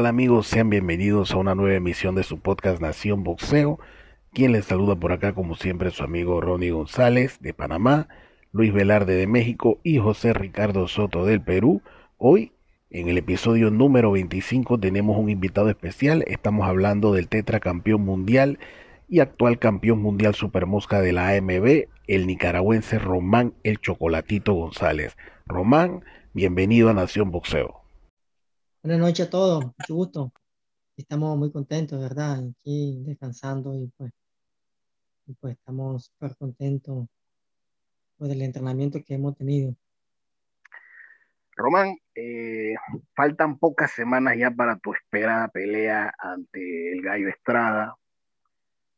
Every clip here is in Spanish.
¿Qué tal amigos? Sean bienvenidos a una nueva emisión de su podcast Nación Boxeo. Quien les saluda por acá como siempre su amigo Ronnie González de Panamá, Luis Velarde de México y José Ricardo Soto del Perú. Hoy, en el episodio número 25, tenemos un invitado especial. Estamos hablando del tetracampeón mundial y actual campeón mundial supermosca de la AMB, el nicaragüense Román El Chocolatito González. Román, bienvenido a Nación Boxeo. Buenas noches a todos, mucho gusto. Estamos muy contentos, ¿verdad? Aquí descansando y pues, pues estamos súper contentos por el entrenamiento que hemos tenido. Román, eh, faltan pocas semanas ya para tu esperada pelea ante el Gallo Estrada.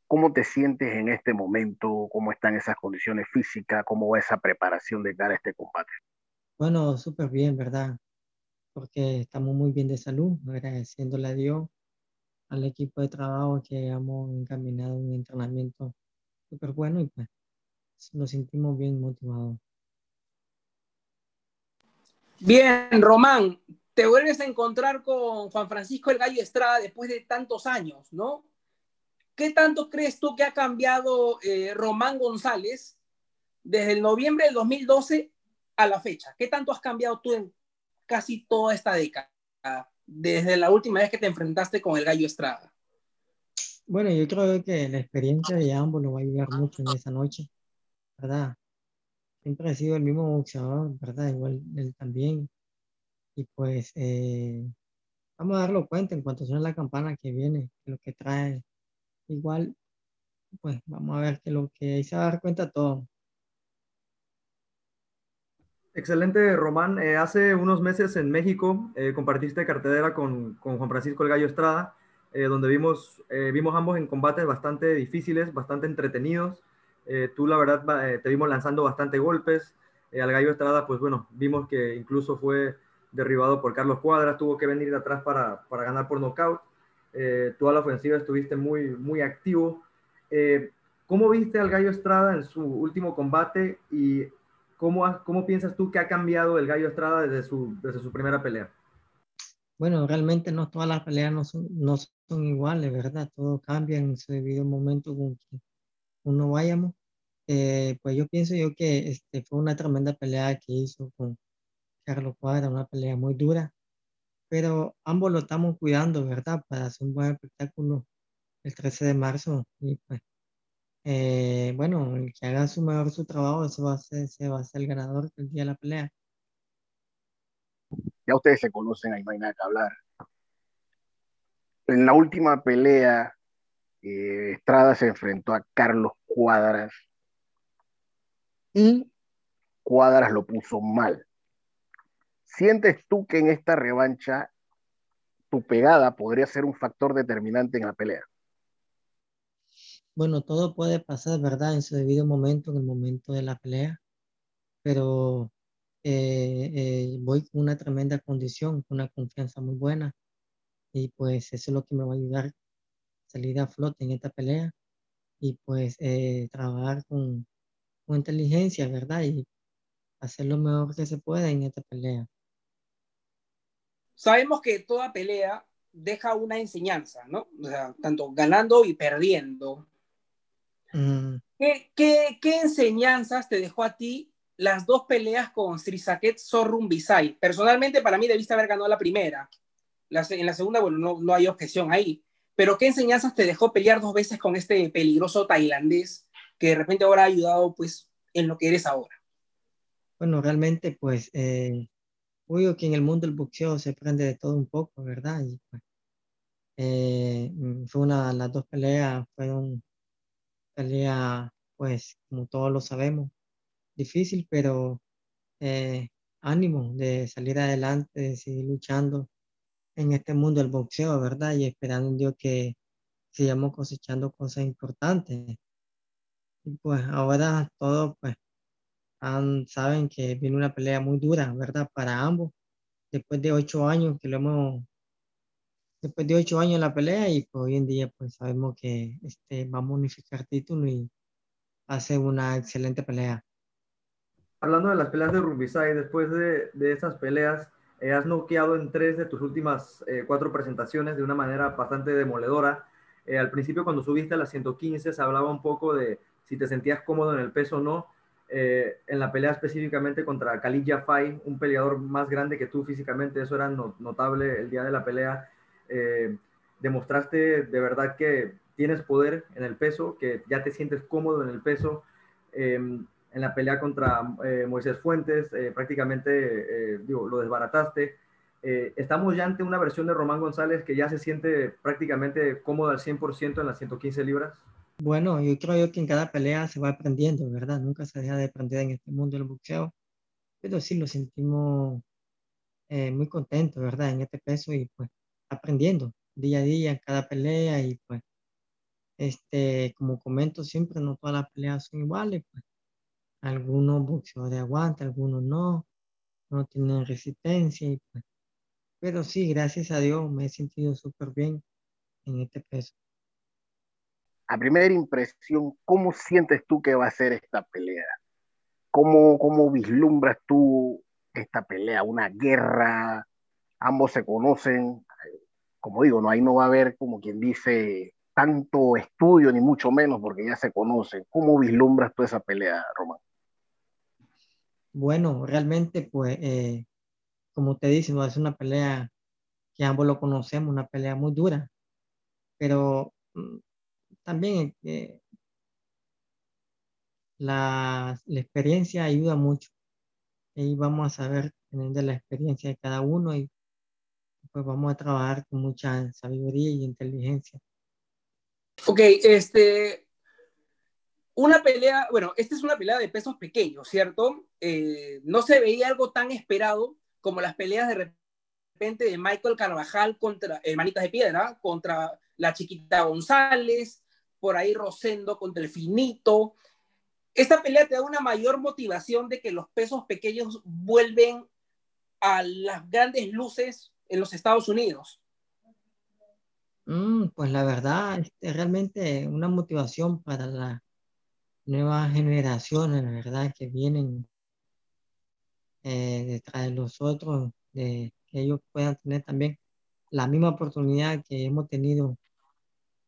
¿Cómo te sientes en este momento? ¿Cómo están esas condiciones físicas? ¿Cómo va esa preparación de cara a este combate? Bueno, súper bien, ¿verdad? Porque estamos muy bien de salud, agradeciéndole a Dios, al equipo de trabajo que hemos encaminado un entrenamiento súper bueno y pues nos sentimos bien motivados. Bien, Román, te vuelves a encontrar con Juan Francisco El Gallo Estrada después de tantos años, ¿no? ¿Qué tanto crees tú que ha cambiado eh, Román González desde el noviembre del 2012 a la fecha? ¿Qué tanto has cambiado tú en casi toda esta década, desde la última vez que te enfrentaste con el Gallo Estrada? Bueno, yo creo que la experiencia de ambos nos va a ayudar mucho en esa noche, ¿verdad? Siempre ha sido el mismo boxeador, ¿verdad? Igual él también. Y pues eh, vamos a darlo cuenta en cuanto suene la campana que viene, lo que trae. Igual, pues vamos a ver que lo que ahí se va a dar cuenta todo. Excelente, Román. Eh, hace unos meses en México eh, compartiste cartelera con, con, Juan Francisco El Gallo Estrada, eh, donde vimos, vimos ambos en combates bastante difíciles, bastante entretenidos. tú, la verdad, te vimos lanzando bastante golpes. al Gallo Estrada, pues bueno, vimos que incluso fue derribado por Carlos Cuadras, tuvo que venir de atrás para, para ganar por nocaut. tú a la ofensiva estuviste muy, muy activo. ¿Cómo viste al Gallo Estrada en su último combate y ¿Cómo, ¿Cómo piensas tú que ha cambiado el Gallo Estrada desde su, desde su primera pelea? Bueno, realmente no todas las peleas no son, no son iguales, ¿verdad? Todo cambia en su debido momento con que uno vayamos. Eh, pues yo pienso yo que este, fue una tremenda pelea que hizo con Carlos Cuadra, una pelea muy dura, pero ambos lo estamos cuidando, ¿verdad? Para hacer un buen espectáculo el 13 de marzo y pues eh, bueno, el que haga su mejor su trabajo, ese va a ser, va a ser el ganador el día de la pelea. Ya ustedes se conocen, ahí no hay nada que hablar. En la última pelea, eh, Estrada se enfrentó a Carlos Cuadras y Cuadras lo puso mal. ¿Sientes tú que en esta revancha tu pegada podría ser un factor determinante en la pelea? Bueno, todo puede pasar, ¿verdad? En su debido momento, en el momento de la pelea, pero eh, eh, voy con una tremenda condición, con una confianza muy buena y pues eso es lo que me va a ayudar a salir a flote en esta pelea y pues eh, trabajar con, con inteligencia, ¿verdad? Y hacer lo mejor que se pueda en esta pelea. Sabemos que toda pelea deja una enseñanza, ¿no? O sea, tanto ganando y perdiendo. Mm. ¿Qué, enseñanzas te dejó a ti las dos peleas con Srisaket Sorrum Bisay? Personalmente, para mí debiste haber ganado la primera. en la segunda, bueno, no, no hay objeción ahí. Pero ¿qué enseñanzas te dejó pelear dos veces con este peligroso tailandés que de repente ahora ha ayudado pues en lo que eres ahora? Bueno, realmente pues eh, obvio que en el mundo del boxeo se aprende de todo un poco, ¿verdad? Y pues, eh, mm, fue una, las dos peleas fueron pelea, pues, como todos lo sabemos, difícil, pero eh, ánimo de salir adelante, de seguir luchando en este mundo del boxeo, ¿verdad? Y esperando en Dios que sigamos cosechando cosas importantes. Y pues ahora todos, pues, saben que viene una pelea muy dura, ¿verdad? Para ambos. Después de ocho años que lo hemos después de ocho años la pelea y pues, hoy en día pues sabemos que este, vamos a unificar título y hace una excelente pelea. Hablando de las peleas de Rumbisay, después de, de esas peleas, Eh, has noqueado en tres de tus últimas eh, cuatro presentaciones de una manera bastante demoledora. Eh, al principio, cuando subiste a las 115, se hablaba un poco de si te sentías cómodo en el peso o no. en la pelea específicamente contra Khalid Jafai, un peleador más grande que tú físicamente, eso era notable el día de la pelea. Demostraste de verdad que tienes poder en el peso, que ya te sientes cómodo en el peso. Em, en la pelea contra eh, Moisés Fuentes, eh, prácticamente eh, digo, lo desbarataste. estamos ya ante una versión de Román González que ya se siente prácticamente cómodo al 100% en las 115 libras. Bueno, yo creo que en cada pelea se va aprendiendo, ¿verdad? Nunca se deja de aprender en este mundo del boxeo, pero sí lo sentimos muy contentos, ¿verdad? En este peso y pues aprendiendo día a día cada pelea y pues, este, como comento siempre, no todas las peleas son iguales, pues algunos boxeadores aguantan, algunos no, no tienen resistencia. Y pues, pero sí, gracias a Dios me he sentido súper bien en este peso. A primera impresión, ¿cómo sientes tú que va a ser esta pelea? ¿Cómo, cómo vislumbras tú esta pelea? ¿Una guerra? Ambos se conocen. Como digo, no, ahí no va a haber, como quien dice, tanto estudio, ni mucho menos, porque ya se conocen. ¿Cómo vislumbras tú esa pelea, Román? Bueno, realmente, pues, eh, como te dice, es una pelea que ambos lo conocemos, una pelea muy dura, pero mm, también eh, la, experiencia ayuda mucho. Y vamos a saber de la experiencia de cada uno y pues vamos a trabajar con mucha sabiduría y inteligencia. Ok, este, una pelea, bueno, esta es una pelea de pesos pequeños, ¿cierto? Eh, no se veía algo tan esperado como las peleas de repente de Michael Carvajal contra Hermanitas de Piedra, contra la chiquita González, por ahí Rosendo contra el Finito. Esta pelea te da una mayor motivación de que los pesos pequeños vuelven a las grandes luces en los Estados Unidos. Mm, pues la verdad, es este, realmente una motivación para la, nuevas generaciones, la verdad, que vienen eh, detrás de los otros, de que ellos puedan tener también la misma oportunidad que hemos tenido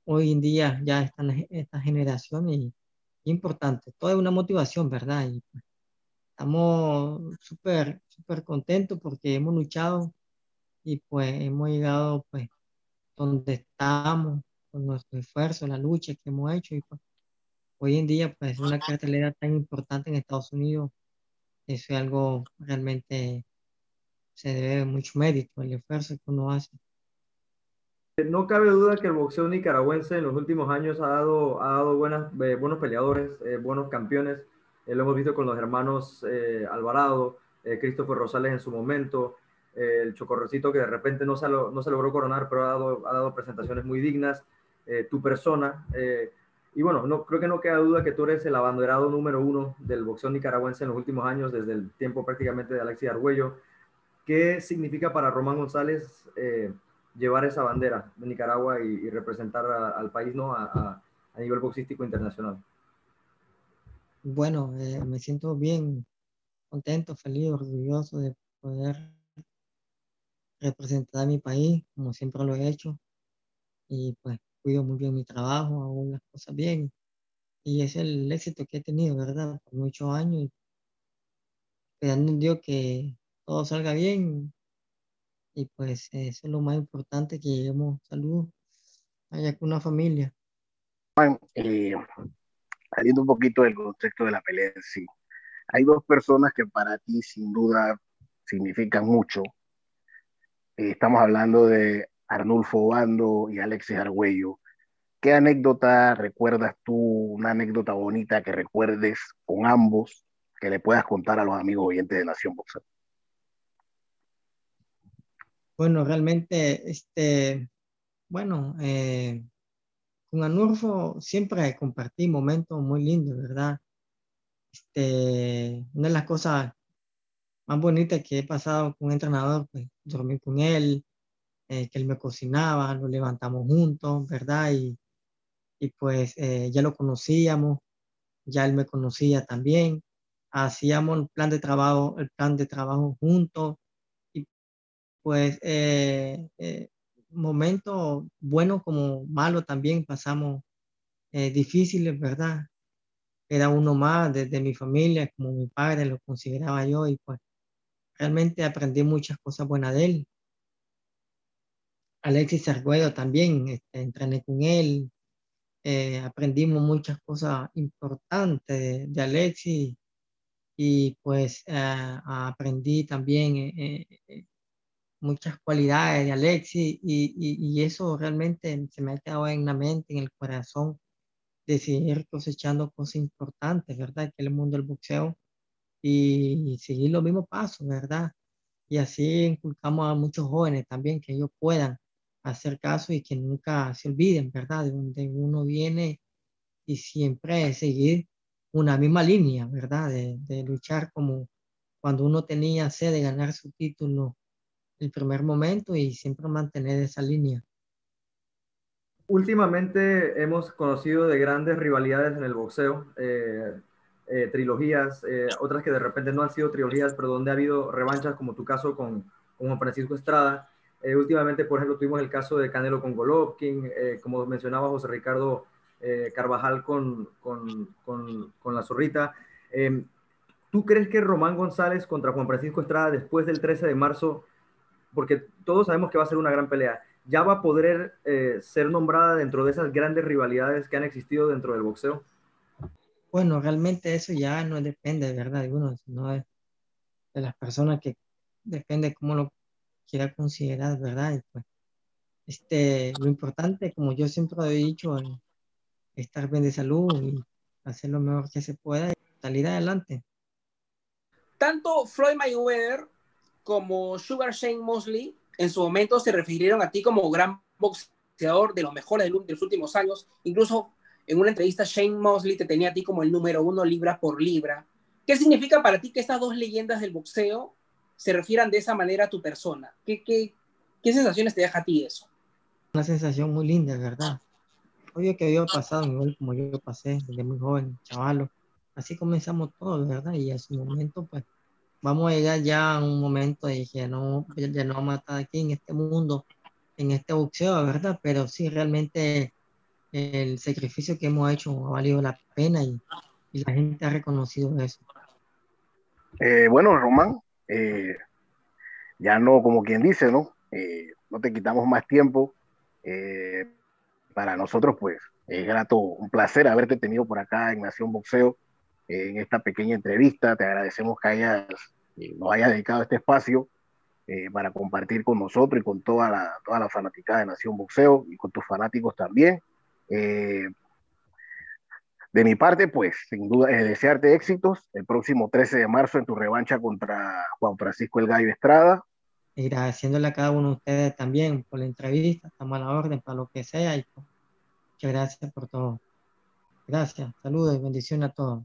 hoy en día ya están esta generación y importante. Todo es una motivación, ¿verdad? Y pues, estamos súper, súper contentos porque hemos luchado y pues hemos llegado pues donde estamos con nuestro esfuerzo, la lucha que hemos hecho y pues hoy en día, pues una cartelera tan importante en Estados Unidos, eso es algo realmente se debe mucho mérito, el esfuerzo que uno hace. No cabe duda que el boxeo nicaragüense en los últimos años ha dado, ha dado buenas, eh, buenos peleadores, eh, buenos campeones. Eh, lo hemos visto con los hermanos Alvarado, Christopher Rosales en su momento, el Chocorrecito que de repente no se, no se logró coronar, pero ha dado, ha dado presentaciones muy dignas. tu persona, y bueno, no, creo que no queda duda que tú eres el abanderado número uno del boxeo nicaragüense en los últimos años, desde el tiempo prácticamente de Alexis Argüello. ¿Qué significa para Román González eh, llevar esa bandera de Nicaragua y, representar al país ¿no? A, a, nivel boxístico internacional? Bueno, eh, me siento bien contento, feliz, orgulloso de poder representar a mi país, como siempre lo he hecho. Y pues cuido muy bien mi trabajo, hago las cosas bien. Y es el éxito que he tenido, ¿verdad? Por muchos años. Esperando un Dios que todo salga bien. Y pues eso es lo más importante, que lleguemos salud allá con una familia. Eh, saliendo un poquito del contexto de la pelea sí, hay dos personas que para ti sin duda significan mucho. Eh, estamos hablando de Arnulfo Bando y Alexis Argüello. ¿Qué anécdota recuerdas tú, una anécdota bonita que recuerdes con ambos, que le puedas contar a los amigos oyentes de Nación Boxer? Bueno, realmente, este, bueno, eh, con Arnulfo siempre compartí momentos muy lindos, ¿verdad? Este, una de las cosas más bonitas que he pasado con un entrenador, pues dormir con él, eh, que él me cocinaba, lo levantamos juntos, ¿verdad? Y, y pues eh, ya lo conocíamos, ya él me conocía también, hacíamos el plan de trabajo, el plan de trabajo juntos, y pues eh, eh, momentos buenos como malos también pasamos eh, difíciles, ¿verdad? Era uno más desde mi familia, como mi padre lo consideraba yo y pues realmente aprendí muchas cosas buenas de él. Alexis Arguedo también, este, entrené con él, eh, aprendimos muchas cosas importantes de, Alexis y pues eh, aprendí también eh, muchas cualidades de Alexis y, eso realmente se me ha quedado en la mente, en el corazón, de seguir cosechando cosas importantes, ¿verdad? Que el mundo del boxeo y, seguir los mismos pasos, ¿verdad? Y así inculcamos a muchos jóvenes también que ellos puedan hacer caso y que nunca se olviden, ¿verdad? De donde uno viene y siempre seguir una misma línea, ¿verdad? De, de, luchar como cuando uno tenía sed de ganar su título el primer momento y siempre mantener esa línea. Últimamente hemos conocido de grandes rivalidades en el boxeo, eh, eh, trilogías, eh, otras que de repente no han sido trilogías, pero donde ha habido revanchas, como tu caso con, Juan Francisco Estrada. últimamente, por ejemplo, tuvimos el caso de Canelo con Golovkin, como mencionaba José Ricardo Carvajal con, con, con, con, la Zorrita. ¿Tú crees que Román González contra Juan Francisco Estrada después del 13 de marzo, porque todos sabemos que va a ser una gran pelea, ya va a poder eh, ser nombrada dentro de esas grandes rivalidades que han existido dentro del boxeo? Bueno, realmente eso ya no depende, de verdad, de uno, sino de, las personas que depende cómo lo quiera considerar, ¿verdad? pues, este, lo importante, como yo siempre he dicho, es estar bien de salud y hacer lo mejor que se pueda y salir adelante. Tanto Floyd Mayweather como Sugar Shane Mosley en su momento se refirieron a ti como gran boxeador de los mejores de los últimos años. Incluso en una entrevista Shane Mosley te tenía a ti como el número uno libra por libra. ¿Qué significa para ti que estas dos leyendas del boxeo se refieran de esa manera a tu persona? ¿Qué, qué, qué sensaciones te deja a ti eso? Una sensación muy linda, ¿verdad? Obvio que había pasado igual como yo pasé desde muy joven, chavalo. Así comenzamos todos, ¿verdad? Y a su momento, pues, vamos a llegar ya a un momento de que no, ya no vamos a estar aquí en este mundo, en este boxeo, ¿verdad? Pero sí, realmente el sacrificio que hemos hecho ha valido la pena y, la gente ha reconocido eso. Eh, bueno, Román, eh, ya no, como quien dice, ¿no? Eh, no te quitamos más tiempo. para nosotros, pues, es grato, un placer haberte tenido por acá en Nación Boxeo en esta pequeña entrevista. Te agradecemos que hayas, eh, nos hayas dedicado este espacio eh, para compartir con nosotros y con toda la, toda la fanaticada de Nación Boxeo y con tus fanáticos también. Eh, de mi parte, pues, sin duda, desearte éxitos el próximo 13 de marzo en tu revancha contra Juan Francisco El Gallo Estrada. Y agradeciéndole a cada uno de ustedes también por la entrevista, estamos a la orden para lo que sea y muchas gracias por todo. Gracias, saludos y bendiciones a todos.